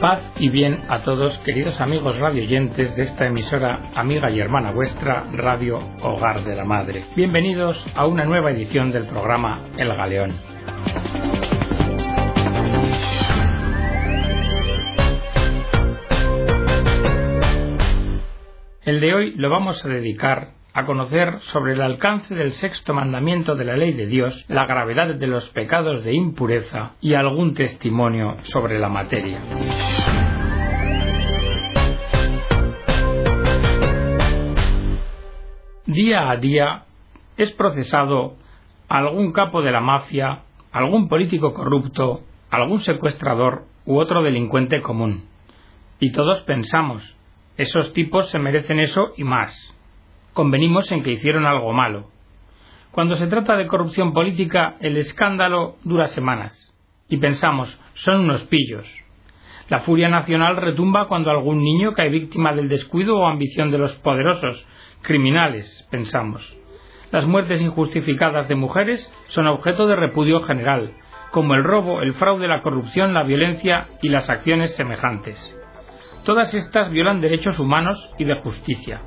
Paz y bien a todos, queridos amigos radioyentes de esta emisora amiga y hermana vuestra, Radio Hogar de la Madre. Bienvenidos a una nueva edición del programa El Galeón. El de hoy lo vamos a dedicar a conocer sobre el alcance del sexto mandamiento de la ley de Dios, la gravedad de los pecados de impureza y algún testimonio sobre la materia. Día a día es procesado algún capo de la mafia, algún político corrupto, algún secuestrador u otro delincuente común. Y todos pensamos, esos tipos se merecen eso y más convenimos en que hicieron algo malo. Cuando se trata de corrupción política, el escándalo dura semanas. Y pensamos, son unos pillos. La furia nacional retumba cuando algún niño cae víctima del descuido o ambición de los poderosos, criminales, pensamos. Las muertes injustificadas de mujeres son objeto de repudio general, como el robo, el fraude, la corrupción, la violencia y las acciones semejantes. Todas estas violan derechos humanos y de justicia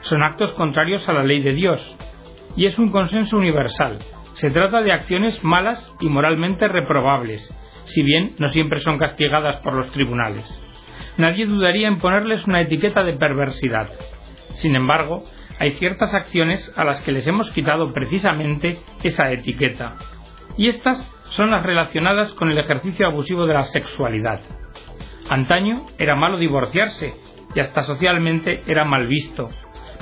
son actos contrarios a la ley de Dios, y es un consenso universal. Se trata de acciones malas y moralmente reprobables, si bien no siempre son castigadas por los tribunales. Nadie dudaría en ponerles una etiqueta de perversidad. Sin embargo, hay ciertas acciones a las que les hemos quitado precisamente esa etiqueta, y estas son las relacionadas con el ejercicio abusivo de la sexualidad. Antaño era malo divorciarse y hasta socialmente era mal visto,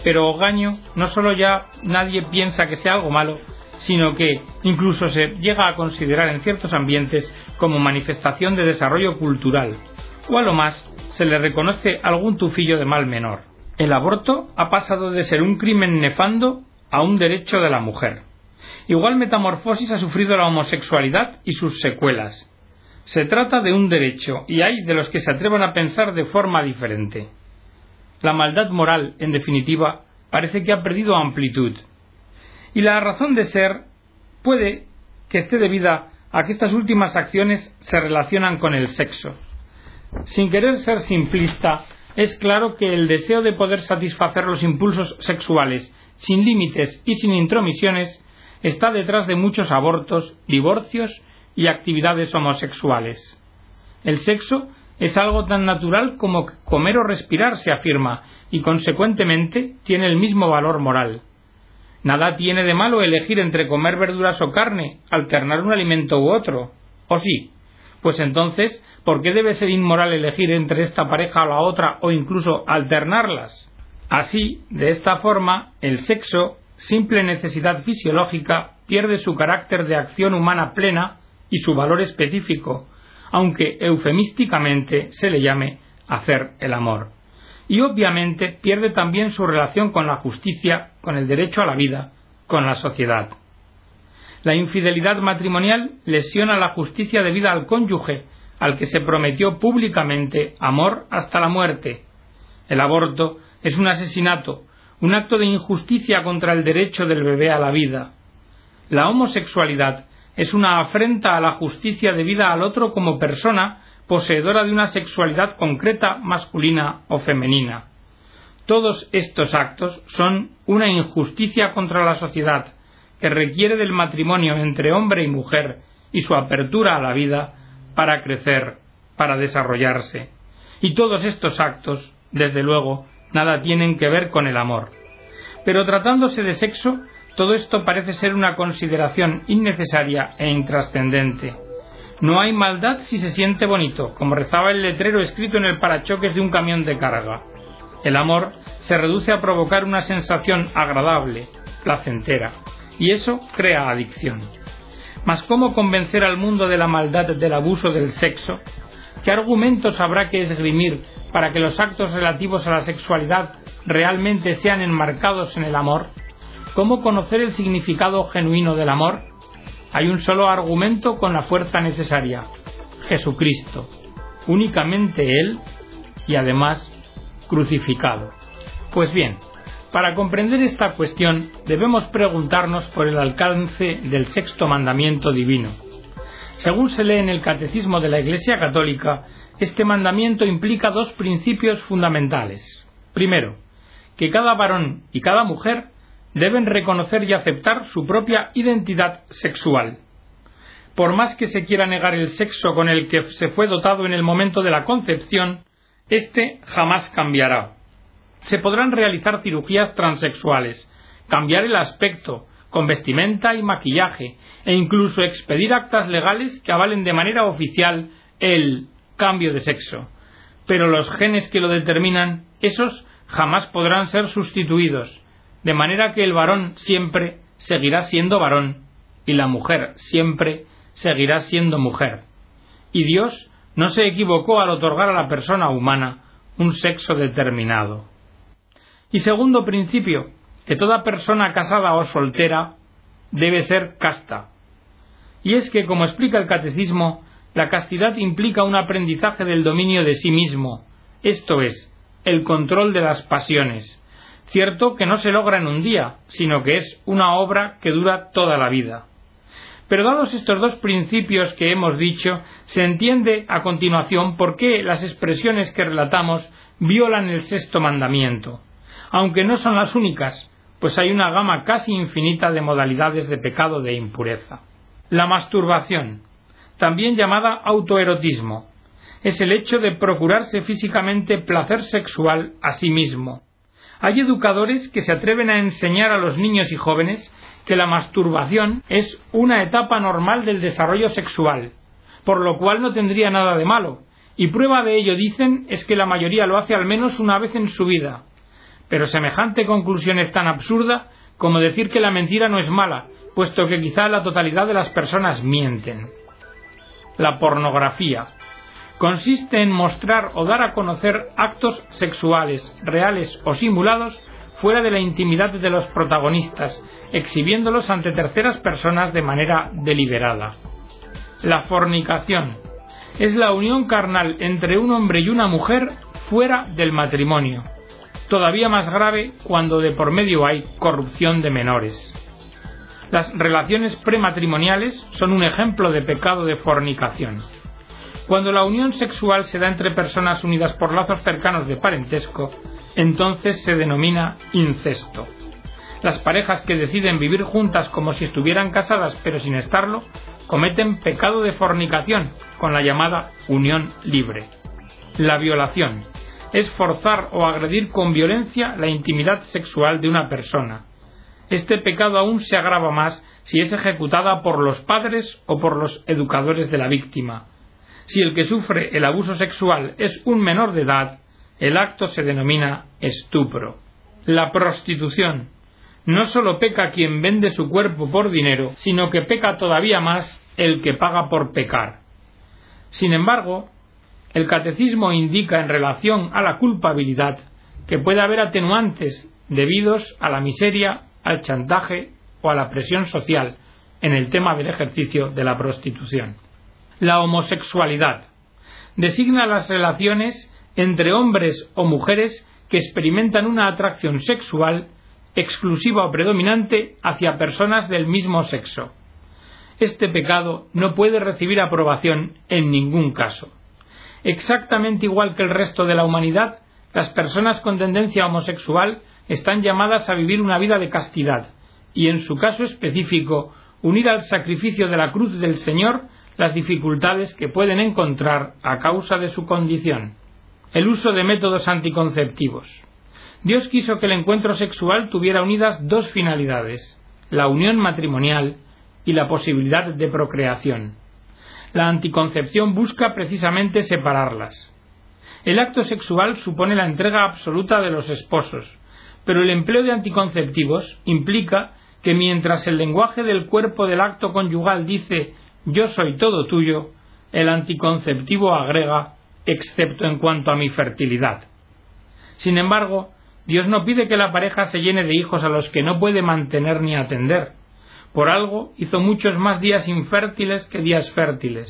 pero Ogaño no solo ya nadie piensa que sea algo malo, sino que incluso se llega a considerar en ciertos ambientes como manifestación de desarrollo cultural, o a lo más se le reconoce algún tufillo de mal menor. El aborto ha pasado de ser un crimen nefando a un derecho de la mujer. Igual metamorfosis ha sufrido la homosexualidad y sus secuelas. Se trata de un derecho y hay de los que se atrevan a pensar de forma diferente. La maldad moral, en definitiva, parece que ha perdido amplitud. Y la razón de ser puede que esté debida a que estas últimas acciones se relacionan con el sexo. Sin querer ser simplista, es claro que el deseo de poder satisfacer los impulsos sexuales sin límites y sin intromisiones está detrás de muchos abortos, divorcios y actividades homosexuales. El sexo es algo tan natural como comer o respirar, se afirma, y consecuentemente tiene el mismo valor moral. Nada tiene de malo elegir entre comer verduras o carne, alternar un alimento u otro. ¿O sí? Pues entonces, ¿por qué debe ser inmoral elegir entre esta pareja o la otra o incluso alternarlas? Así, de esta forma, el sexo, simple necesidad fisiológica, pierde su carácter de acción humana plena y su valor específico, aunque eufemísticamente se le llame hacer el amor. Y obviamente pierde también su relación con la justicia, con el derecho a la vida, con la sociedad. La infidelidad matrimonial lesiona la justicia debida al cónyuge, al que se prometió públicamente amor hasta la muerte. El aborto es un asesinato, un acto de injusticia contra el derecho del bebé a la vida. La homosexualidad es una afrenta a la justicia debida al otro como persona poseedora de una sexualidad concreta masculina o femenina. Todos estos actos son una injusticia contra la sociedad que requiere del matrimonio entre hombre y mujer y su apertura a la vida para crecer, para desarrollarse. Y todos estos actos, desde luego, nada tienen que ver con el amor. Pero tratándose de sexo, todo esto parece ser una consideración innecesaria e intrascendente. No hay maldad si se siente bonito, como rezaba el letrero escrito en el parachoques de un camión de carga. El amor se reduce a provocar una sensación agradable, placentera, y eso crea adicción. Mas ¿cómo convencer al mundo de la maldad del abuso del sexo? ¿Qué argumentos habrá que esgrimir para que los actos relativos a la sexualidad realmente sean enmarcados en el amor? ¿Cómo conocer el significado genuino del amor? Hay un solo argumento con la fuerza necesaria, Jesucristo, únicamente Él y además crucificado. Pues bien, para comprender esta cuestión debemos preguntarnos por el alcance del sexto mandamiento divino. Según se lee en el Catecismo de la Iglesia Católica, este mandamiento implica dos principios fundamentales. Primero, que cada varón y cada mujer deben reconocer y aceptar su propia identidad sexual. Por más que se quiera negar el sexo con el que se fue dotado en el momento de la concepción, éste jamás cambiará. Se podrán realizar cirugías transexuales, cambiar el aspecto, con vestimenta y maquillaje, e incluso expedir actas legales que avalen de manera oficial el cambio de sexo. Pero los genes que lo determinan, esos jamás podrán ser sustituidos, de manera que el varón siempre seguirá siendo varón y la mujer siempre seguirá siendo mujer. Y Dios no se equivocó al otorgar a la persona humana un sexo determinado. Y segundo principio, que toda persona casada o soltera debe ser casta. Y es que, como explica el catecismo, la castidad implica un aprendizaje del dominio de sí mismo, esto es, el control de las pasiones, Cierto que no se logra en un día, sino que es una obra que dura toda la vida. Pero dados estos dos principios que hemos dicho, se entiende a continuación por qué las expresiones que relatamos violan el sexto mandamiento, aunque no son las únicas, pues hay una gama casi infinita de modalidades de pecado de impureza. La masturbación, también llamada autoerotismo, es el hecho de procurarse físicamente placer sexual a sí mismo, hay educadores que se atreven a enseñar a los niños y jóvenes que la masturbación es una etapa normal del desarrollo sexual, por lo cual no tendría nada de malo, y prueba de ello dicen es que la mayoría lo hace al menos una vez en su vida. Pero semejante conclusión es tan absurda como decir que la mentira no es mala, puesto que quizá la totalidad de las personas mienten. La pornografía consiste en mostrar o dar a conocer actos sexuales, reales o simulados, fuera de la intimidad de los protagonistas, exhibiéndolos ante terceras personas de manera deliberada. La fornicación es la unión carnal entre un hombre y una mujer fuera del matrimonio, todavía más grave cuando de por medio hay corrupción de menores. Las relaciones prematrimoniales son un ejemplo de pecado de fornicación. Cuando la unión sexual se da entre personas unidas por lazos cercanos de parentesco, entonces se denomina incesto. Las parejas que deciden vivir juntas como si estuvieran casadas pero sin estarlo, cometen pecado de fornicación con la llamada unión libre. La violación es forzar o agredir con violencia la intimidad sexual de una persona. Este pecado aún se agrava más si es ejecutada por los padres o por los educadores de la víctima, si el que sufre el abuso sexual es un menor de edad, el acto se denomina estupro. La prostitución. No solo peca quien vende su cuerpo por dinero, sino que peca todavía más el que paga por pecar. Sin embargo, el catecismo indica en relación a la culpabilidad que puede haber atenuantes debidos a la miseria, al chantaje o a la presión social en el tema del ejercicio de la prostitución. La homosexualidad designa las relaciones entre hombres o mujeres que experimentan una atracción sexual exclusiva o predominante hacia personas del mismo sexo. Este pecado no puede recibir aprobación en ningún caso. Exactamente igual que el resto de la humanidad, las personas con tendencia homosexual están llamadas a vivir una vida de castidad y, en su caso específico, unir al sacrificio de la cruz del Señor las dificultades que pueden encontrar a causa de su condición. El uso de métodos anticonceptivos. Dios quiso que el encuentro sexual tuviera unidas dos finalidades, la unión matrimonial y la posibilidad de procreación. La anticoncepción busca precisamente separarlas. El acto sexual supone la entrega absoluta de los esposos, pero el empleo de anticonceptivos implica que mientras el lenguaje del cuerpo del acto conyugal dice yo soy todo tuyo, el anticonceptivo agrega, excepto en cuanto a mi fertilidad. Sin embargo, Dios no pide que la pareja se llene de hijos a los que no puede mantener ni atender. Por algo hizo muchos más días infértiles que días fértiles.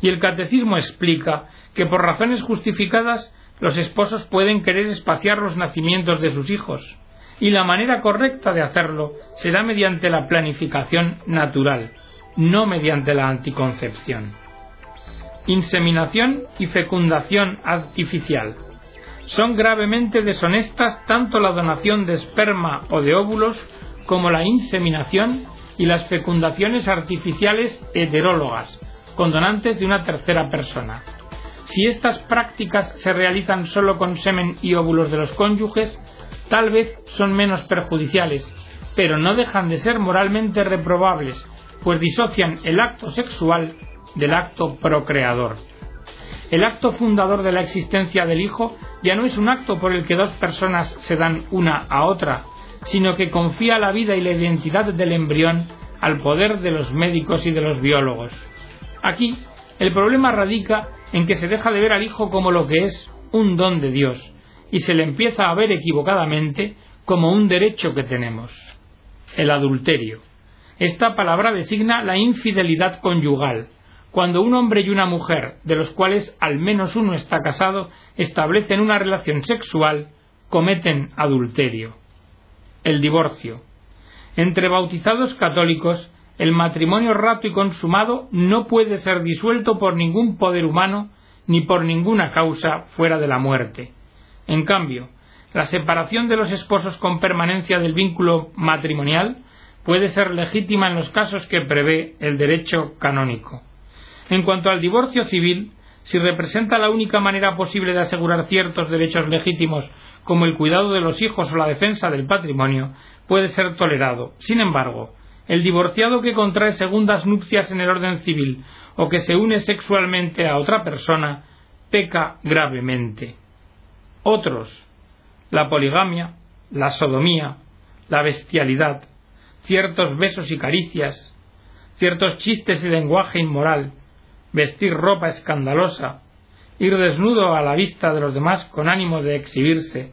Y el catecismo explica que por razones justificadas los esposos pueden querer espaciar los nacimientos de sus hijos, y la manera correcta de hacerlo será mediante la planificación natural, no mediante la anticoncepción. Inseminación y fecundación artificial. Son gravemente deshonestas tanto la donación de esperma o de óvulos como la inseminación y las fecundaciones artificiales heterólogas, con donantes de una tercera persona. Si estas prácticas se realizan solo con semen y óvulos de los cónyuges, tal vez son menos perjudiciales, pero no dejan de ser moralmente reprobables, pues disocian el acto sexual del acto procreador. El acto fundador de la existencia del hijo ya no es un acto por el que dos personas se dan una a otra, sino que confía la vida y la identidad del embrión al poder de los médicos y de los biólogos. Aquí, el problema radica en que se deja de ver al hijo como lo que es un don de Dios, y se le empieza a ver equivocadamente como un derecho que tenemos. El adulterio. Esta palabra designa la infidelidad conyugal, cuando un hombre y una mujer, de los cuales al menos uno está casado, establecen una relación sexual, cometen adulterio. El divorcio. Entre bautizados católicos, el matrimonio rato y consumado no puede ser disuelto por ningún poder humano ni por ninguna causa fuera de la muerte. En cambio, la separación de los esposos con permanencia del vínculo matrimonial puede ser legítima en los casos que prevé el derecho canónico. En cuanto al divorcio civil, si representa la única manera posible de asegurar ciertos derechos legítimos como el cuidado de los hijos o la defensa del patrimonio, puede ser tolerado. Sin embargo, el divorciado que contrae segundas nupcias en el orden civil o que se une sexualmente a otra persona peca gravemente. Otros, la poligamia, la sodomía, la bestialidad, ciertos besos y caricias, ciertos chistes y lenguaje inmoral, vestir ropa escandalosa, ir desnudo a la vista de los demás con ánimo de exhibirse,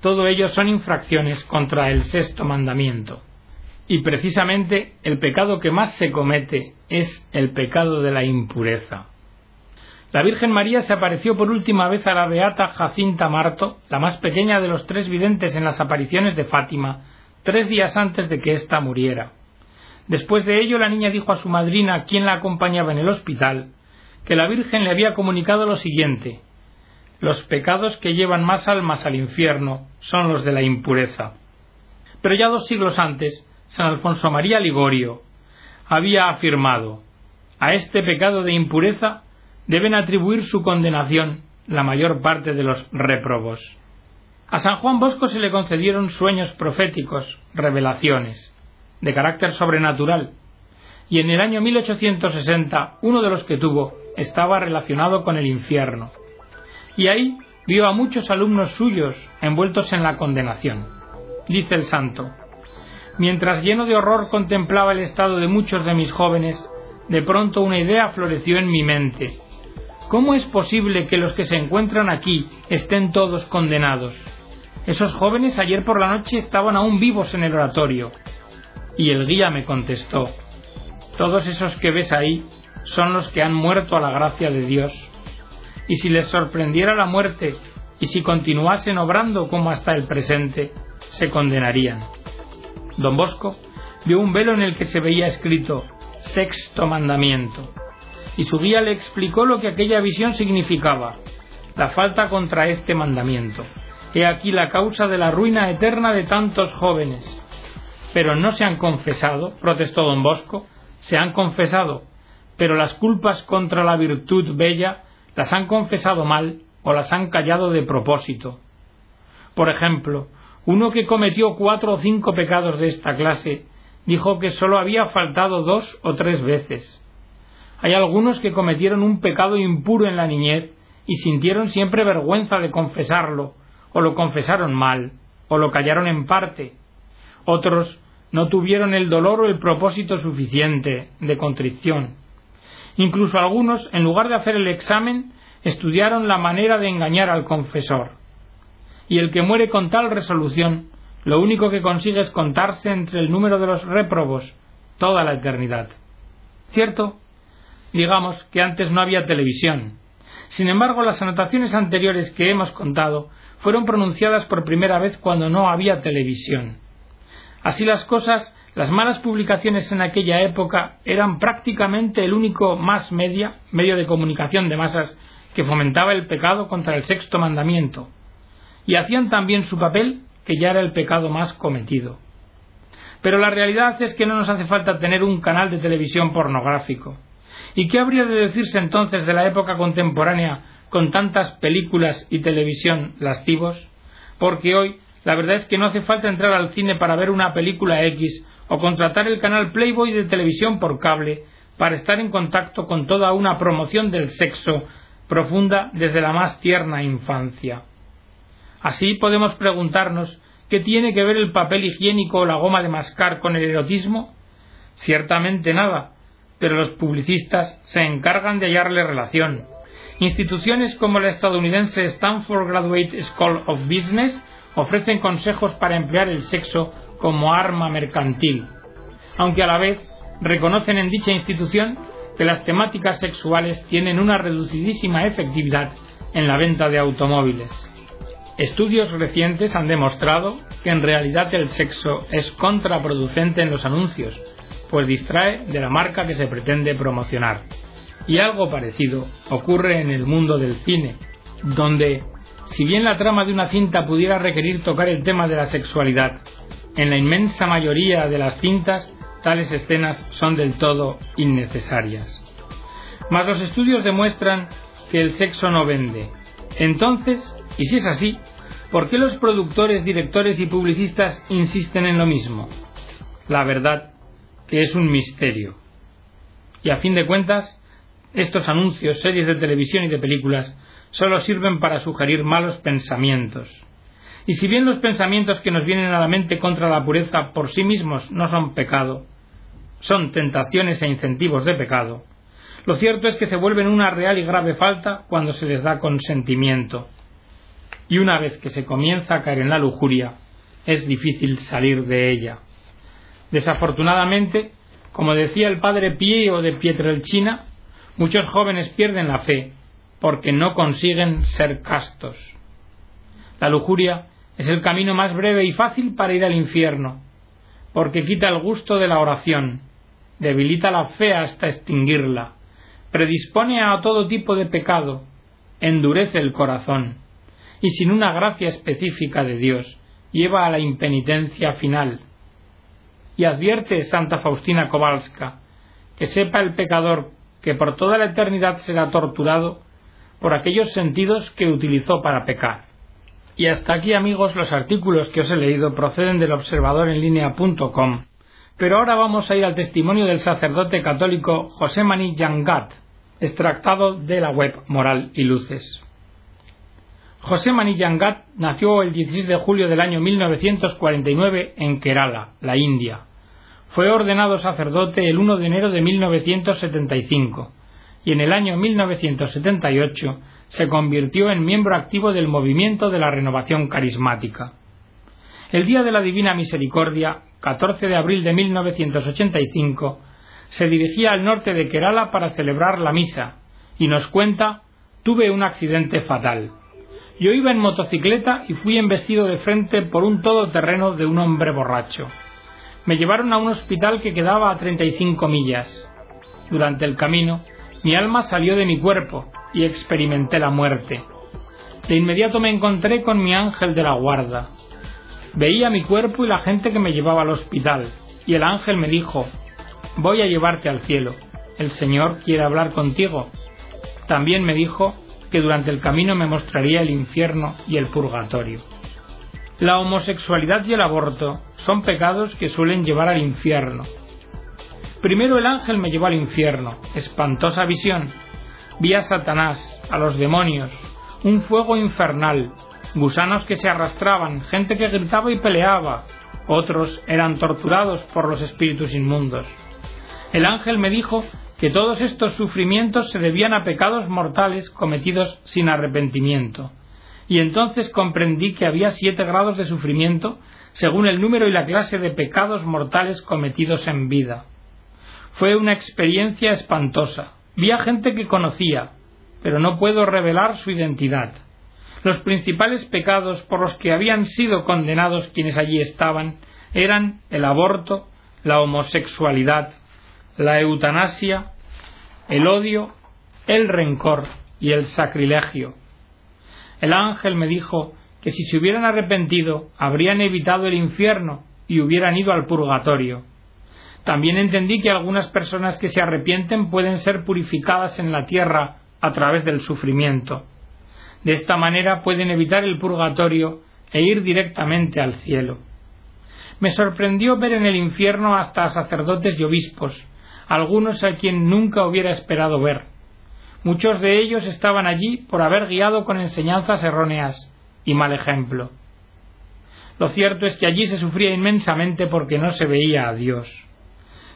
todo ello son infracciones contra el sexto mandamiento. Y precisamente el pecado que más se comete es el pecado de la impureza. La Virgen María se apareció por última vez a la beata Jacinta Marto, la más pequeña de los tres videntes en las apariciones de Fátima, tres días antes de que ésta muriera. Después de ello, la niña dijo a su madrina, quien la acompañaba en el hospital, que la Virgen le había comunicado lo siguiente Los pecados que llevan más almas al infierno son los de la impureza. Pero ya dos siglos antes, San Alfonso María Ligorio había afirmado a este pecado de impureza deben atribuir su condenación la mayor parte de los reprobos. A San Juan Bosco se le concedieron sueños proféticos, revelaciones, de carácter sobrenatural, y en el año 1860 uno de los que tuvo estaba relacionado con el infierno, y ahí vio a muchos alumnos suyos envueltos en la condenación. Dice el santo, Mientras lleno de horror contemplaba el estado de muchos de mis jóvenes, de pronto una idea floreció en mi mente. ¿Cómo es posible que los que se encuentran aquí estén todos condenados? Esos jóvenes ayer por la noche estaban aún vivos en el oratorio. Y el guía me contestó, todos esos que ves ahí son los que han muerto a la gracia de Dios. Y si les sorprendiera la muerte, y si continuasen obrando como hasta el presente, se condenarían. Don Bosco vio un velo en el que se veía escrito Sexto Mandamiento, y su guía le explicó lo que aquella visión significaba, la falta contra este mandamiento. He aquí la causa de la ruina eterna de tantos jóvenes. Pero no se han confesado, protestó don Bosco, se han confesado, pero las culpas contra la virtud bella las han confesado mal o las han callado de propósito. Por ejemplo, uno que cometió cuatro o cinco pecados de esta clase dijo que sólo había faltado dos o tres veces. Hay algunos que cometieron un pecado impuro en la niñez y sintieron siempre vergüenza de confesarlo, o lo confesaron mal, o lo callaron en parte. Otros no tuvieron el dolor o el propósito suficiente de contrición. Incluso algunos, en lugar de hacer el examen, estudiaron la manera de engañar al confesor y el que muere con tal resolución, lo único que consigue es contarse entre el número de los réprobos toda la eternidad. ¿Cierto? Digamos que antes no había televisión. Sin embargo, las anotaciones anteriores que hemos contado fueron pronunciadas por primera vez cuando no había televisión. Así las cosas, Las malas publicaciones en aquella época eran prácticamente el único más media, medio de comunicación de masas que fomentaba el pecado contra el sexto mandamiento, y hacían también su papel, que ya era el pecado más cometido. Pero la realidad es que no nos hace falta tener un canal de televisión pornográfico. ¿Y qué habría de decirse entonces de la época contemporánea con tantas películas y televisión lascivos? Porque hoy la verdad es que no hace falta entrar al cine para ver una película X o contratar el canal Playboy de televisión por cable para estar en contacto con toda una promoción del sexo profunda desde la más tierna infancia. Así podemos preguntarnos ¿qué tiene que ver el papel higiénico o la goma de mascar con el erotismo? Ciertamente nada, pero los publicistas se encargan de hallarle relación. Instituciones como la estadounidense Stanford Graduate School of Business ofrecen consejos para emplear el sexo como arma mercantil, aunque a la vez reconocen en dicha institución que las temáticas sexuales tienen una reducidísima efectividad en la venta de automóviles. Estudios recientes han demostrado que en realidad el sexo es contraproducente en los anuncios, pues distrae de la marca que se pretende promocionar. Y algo parecido ocurre en el mundo del cine, donde, si bien la trama de una cinta pudiera requerir tocar el tema de la sexualidad, en la inmensa mayoría de las cintas tales escenas son del todo innecesarias. Mas los estudios demuestran que el sexo no vende. Entonces, y si es así, ¿por qué los productores, directores y publicistas insisten en lo mismo? La verdad que es un misterio. Y a fin de cuentas, estos anuncios, series de televisión y de películas solo sirven para sugerir malos pensamientos. Y si bien los pensamientos que nos vienen a la mente contra la pureza por sí mismos no son pecado, son tentaciones e incentivos de pecado, lo cierto es que se vuelven una real y grave falta cuando se les da consentimiento. Y una vez que se comienza a caer en la lujuria, es difícil salir de ella. Desafortunadamente, como decía el padre Pío de Pietrelcina, muchos jóvenes pierden la fe porque no consiguen ser castos. La lujuria es el camino más breve y fácil para ir al infierno, porque quita el gusto de la oración, debilita la fe hasta extinguirla, predispone a todo tipo de pecado, endurece el corazón, y sin una gracia específica de Dios, lleva a la impenitencia final, y advierte Santa Faustina Kowalska que sepa el pecador que por toda la eternidad será torturado por aquellos sentidos que utilizó para pecar. Y hasta aquí amigos los artículos que os he leído proceden del observador en línea.com. Pero ahora vamos a ir al testimonio del sacerdote católico José Maní Yangat, extractado de la web Moral y Luces. José Mani Yangat nació el 16 de julio del año 1949 en Kerala, la India. Fue ordenado sacerdote el 1 de enero de 1975 y en el año 1978 se convirtió en miembro activo del movimiento de la renovación carismática. El día de la Divina Misericordia, 14 de abril de 1985, se dirigía al norte de Kerala para celebrar la misa y nos cuenta tuve un accidente fatal. Yo iba en motocicleta y fui embestido de frente por un todoterreno de un hombre borracho. Me llevaron a un hospital que quedaba a 35 millas. Durante el camino, mi alma salió de mi cuerpo y experimenté la muerte. De inmediato me encontré con mi ángel de la guarda. Veía mi cuerpo y la gente que me llevaba al hospital, y el ángel me dijo, voy a llevarte al cielo, el Señor quiere hablar contigo. También me dijo que durante el camino me mostraría el infierno y el purgatorio. La homosexualidad y el aborto son pecados que suelen llevar al infierno. Primero el ángel me llevó al infierno, espantosa visión. Vi a Satanás, a los demonios, un fuego infernal, gusanos que se arrastraban, gente que gritaba y peleaba, otros eran torturados por los espíritus inmundos. El ángel me dijo que todos estos sufrimientos se debían a pecados mortales cometidos sin arrepentimiento y entonces comprendí que había siete grados de sufrimiento según el número y la clase de pecados mortales cometidos en vida. Fue una experiencia espantosa. Vi a gente que conocía, pero no puedo revelar su identidad. Los principales pecados por los que habían sido condenados quienes allí estaban eran el aborto, la homosexualidad, la eutanasia, el odio, el rencor y el sacrilegio. El ángel me dijo que si se hubieran arrepentido habrían evitado el infierno y hubieran ido al purgatorio. También entendí que algunas personas que se arrepienten pueden ser purificadas en la tierra a través del sufrimiento. De esta manera pueden evitar el purgatorio e ir directamente al cielo. Me sorprendió ver en el infierno hasta sacerdotes y obispos, algunos a quien nunca hubiera esperado ver. Muchos de ellos estaban allí por haber guiado con enseñanzas erróneas y mal ejemplo. Lo cierto es que allí se sufría inmensamente porque no se veía a Dios.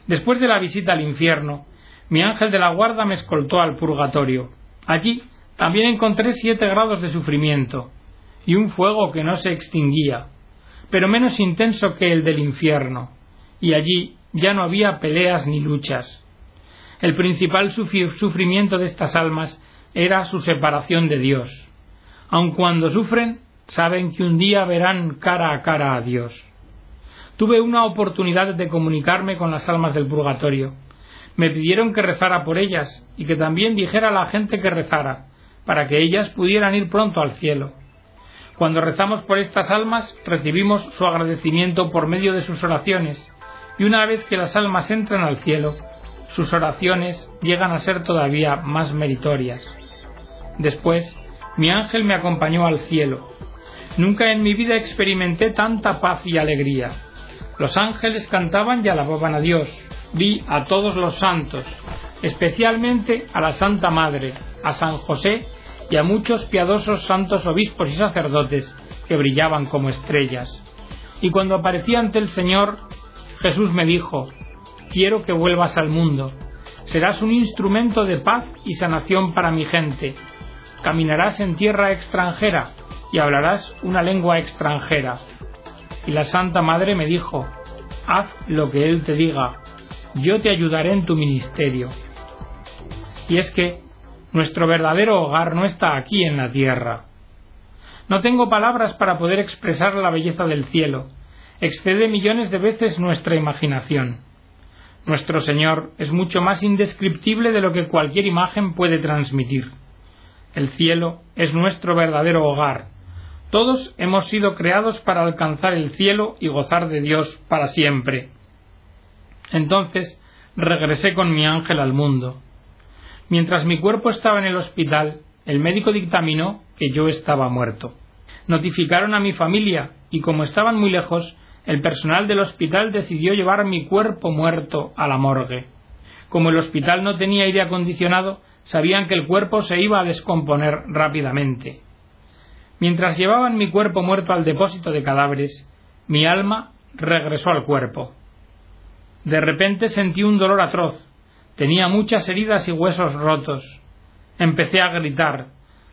Después de la visita al infierno, mi ángel de la guarda me escoltó al purgatorio. Allí también encontré siete grados de sufrimiento y un fuego que no se extinguía, pero menos intenso que el del infierno, y allí ya no había peleas ni luchas. El principal sufrimiento de estas almas era su separación de Dios. Aun cuando sufren, saben que un día verán cara a cara a Dios. Tuve una oportunidad de comunicarme con las almas del purgatorio. Me pidieron que rezara por ellas y que también dijera a la gente que rezara, para que ellas pudieran ir pronto al cielo. Cuando rezamos por estas almas, recibimos su agradecimiento por medio de sus oraciones, y una vez que las almas entran al cielo, sus oraciones llegan a ser todavía más meritorias. Después, mi ángel me acompañó al cielo. Nunca en mi vida experimenté tanta paz y alegría. Los ángeles cantaban y alababan a Dios. Vi a todos los santos, especialmente a la Santa Madre, a San José y a muchos piadosos santos obispos y sacerdotes que brillaban como estrellas. Y cuando aparecí ante el Señor, Jesús me dijo, quiero que vuelvas al mundo. Serás un instrumento de paz y sanación para mi gente. Caminarás en tierra extranjera y hablarás una lengua extranjera. Y la Santa Madre me dijo, haz lo que Él te diga, yo te ayudaré en tu ministerio. Y es que nuestro verdadero hogar no está aquí en la tierra. No tengo palabras para poder expresar la belleza del cielo. Excede millones de veces nuestra imaginación. Nuestro Señor es mucho más indescriptible de lo que cualquier imagen puede transmitir. El cielo es nuestro verdadero hogar. Todos hemos sido creados para alcanzar el cielo y gozar de Dios para siempre. Entonces regresé con mi ángel al mundo. Mientras mi cuerpo estaba en el hospital, el médico dictaminó que yo estaba muerto. Notificaron a mi familia y como estaban muy lejos, el personal del hospital decidió llevar mi cuerpo muerto a la morgue. Como el hospital no tenía aire acondicionado, sabían que el cuerpo se iba a descomponer rápidamente. Mientras llevaban mi cuerpo muerto al depósito de cadáveres, mi alma regresó al cuerpo. De repente sentí un dolor atroz. Tenía muchas heridas y huesos rotos. Empecé a gritar.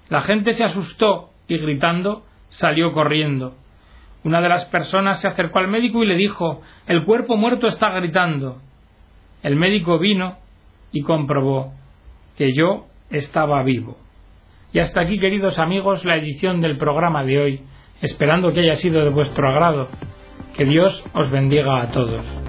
La gente se asustó y gritando salió corriendo. Una de las personas se acercó al médico y le dijo El cuerpo muerto está gritando. El médico vino y comprobó que yo estaba vivo. Y hasta aquí, queridos amigos, la edición del programa de hoy, esperando que haya sido de vuestro agrado. Que Dios os bendiga a todos.